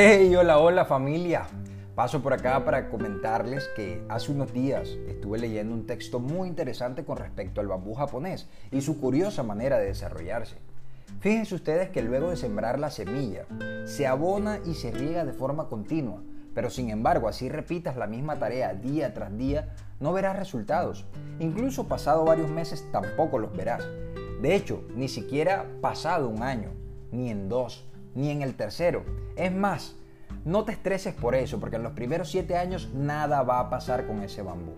Hey, hola, hola familia. Paso por acá para comentarles que hace unos días estuve leyendo un texto muy interesante con respecto al bambú japonés y su curiosa manera de desarrollarse. Fíjense ustedes que luego de sembrar la semilla, se abona y se riega de forma continua, pero sin embargo así repitas la misma tarea día tras día, no verás resultados. Incluso pasado varios meses tampoco los verás. De hecho, ni siquiera pasado un año, ni en dos, ni en el tercero. Es más, no te estreses por eso, porque en los primeros siete años nada va a pasar con ese bambú.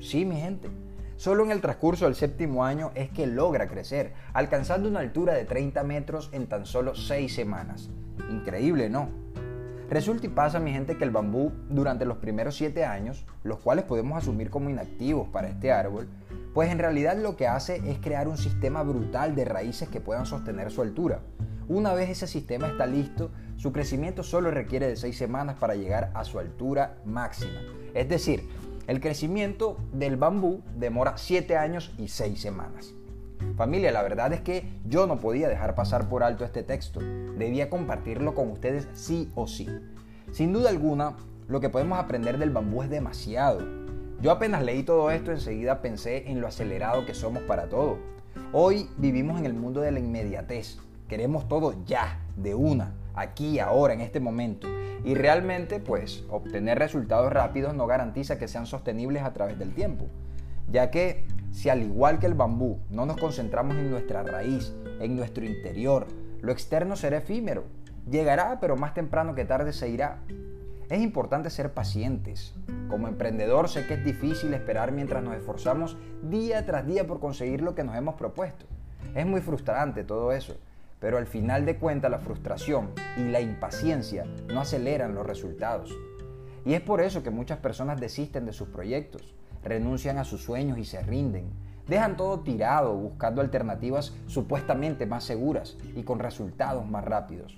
Sí, mi gente. Solo en el transcurso del séptimo año es que logra crecer, alcanzando una altura de 30 metros en tan solo seis semanas. Increíble, ¿no? Resulta y pasa, mi gente, que el bambú durante los primeros siete años, los cuales podemos asumir como inactivos para este árbol, pues en realidad lo que hace es crear un sistema brutal de raíces que puedan sostener su altura. Una vez ese sistema está listo, su crecimiento solo requiere de seis semanas para llegar a su altura máxima. Es decir, el crecimiento del bambú demora siete años y seis semanas. Familia, la verdad es que yo no podía dejar pasar por alto este texto. Debía compartirlo con ustedes sí o sí. Sin duda alguna, lo que podemos aprender del bambú es demasiado. Yo apenas leí todo esto, enseguida pensé en lo acelerado que somos para todo. Hoy vivimos en el mundo de la inmediatez. Queremos todo ya, de una, aquí, ahora, en este momento. Y realmente, pues, obtener resultados rápidos no garantiza que sean sostenibles a través del tiempo. Ya que si al igual que el bambú no nos concentramos en nuestra raíz, en nuestro interior, lo externo será efímero. Llegará, pero más temprano que tarde se irá. Es importante ser pacientes. Como emprendedor sé que es difícil esperar mientras nos esforzamos día tras día por conseguir lo que nos hemos propuesto. Es muy frustrante todo eso. Pero al final de cuentas la frustración y la impaciencia no aceleran los resultados. Y es por eso que muchas personas desisten de sus proyectos, renuncian a sus sueños y se rinden. Dejan todo tirado buscando alternativas supuestamente más seguras y con resultados más rápidos.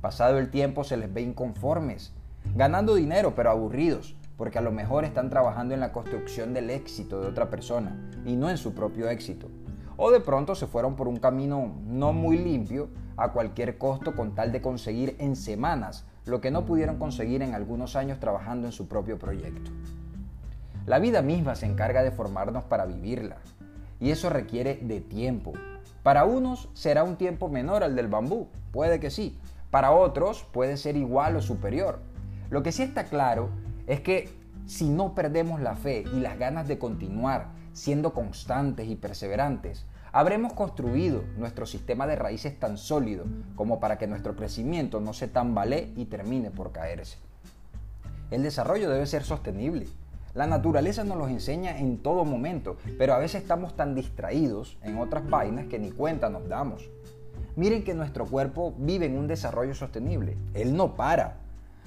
Pasado el tiempo se les ve inconformes, ganando dinero pero aburridos, porque a lo mejor están trabajando en la construcción del éxito de otra persona y no en su propio éxito o de pronto se fueron por un camino no muy limpio a cualquier costo con tal de conseguir en semanas lo que no pudieron conseguir en algunos años trabajando en su propio proyecto. La vida misma se encarga de formarnos para vivirla y eso requiere de tiempo. Para unos será un tiempo menor al del bambú, puede que sí, para otros puede ser igual o superior. Lo que sí está claro es que si no perdemos la fe y las ganas de continuar siendo constantes y perseverantes, habremos construido nuestro sistema de raíces tan sólido como para que nuestro crecimiento no se tambalee y termine por caerse. El desarrollo debe ser sostenible. La naturaleza nos lo enseña en todo momento, pero a veces estamos tan distraídos en otras vainas que ni cuenta nos damos. Miren que nuestro cuerpo vive en un desarrollo sostenible. Él no para.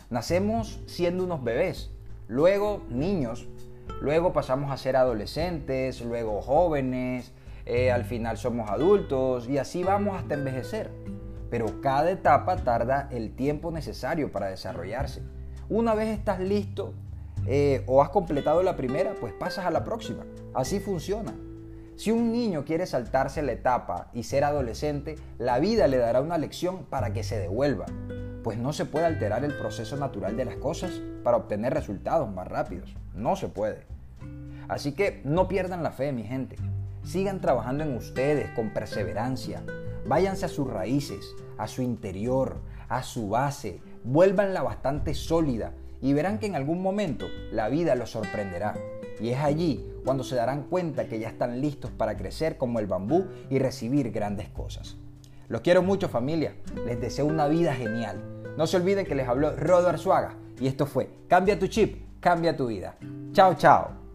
Nacemos siendo unos bebés, luego niños, Luego pasamos a ser adolescentes, luego jóvenes, eh, al final somos adultos y así vamos hasta envejecer. Pero cada etapa tarda el tiempo necesario para desarrollarse. Una vez estás listo eh, o has completado la primera, pues pasas a la próxima. Así funciona. Si un niño quiere saltarse la etapa y ser adolescente, la vida le dará una lección para que se devuelva, pues no se puede alterar el proceso natural de las cosas para obtener resultados más rápidos. No se puede. Así que no pierdan la fe, mi gente. Sigan trabajando en ustedes con perseverancia. Váyanse a sus raíces, a su interior, a su base. Vuélvanla bastante sólida y verán que en algún momento la vida los sorprenderá. Y es allí cuando se darán cuenta que ya están listos para crecer como el bambú y recibir grandes cosas. Los quiero mucho familia, les deseo una vida genial. No se olviden que les habló Rodo Arzuaga y esto fue Cambia tu chip, cambia tu vida. Chao, chao.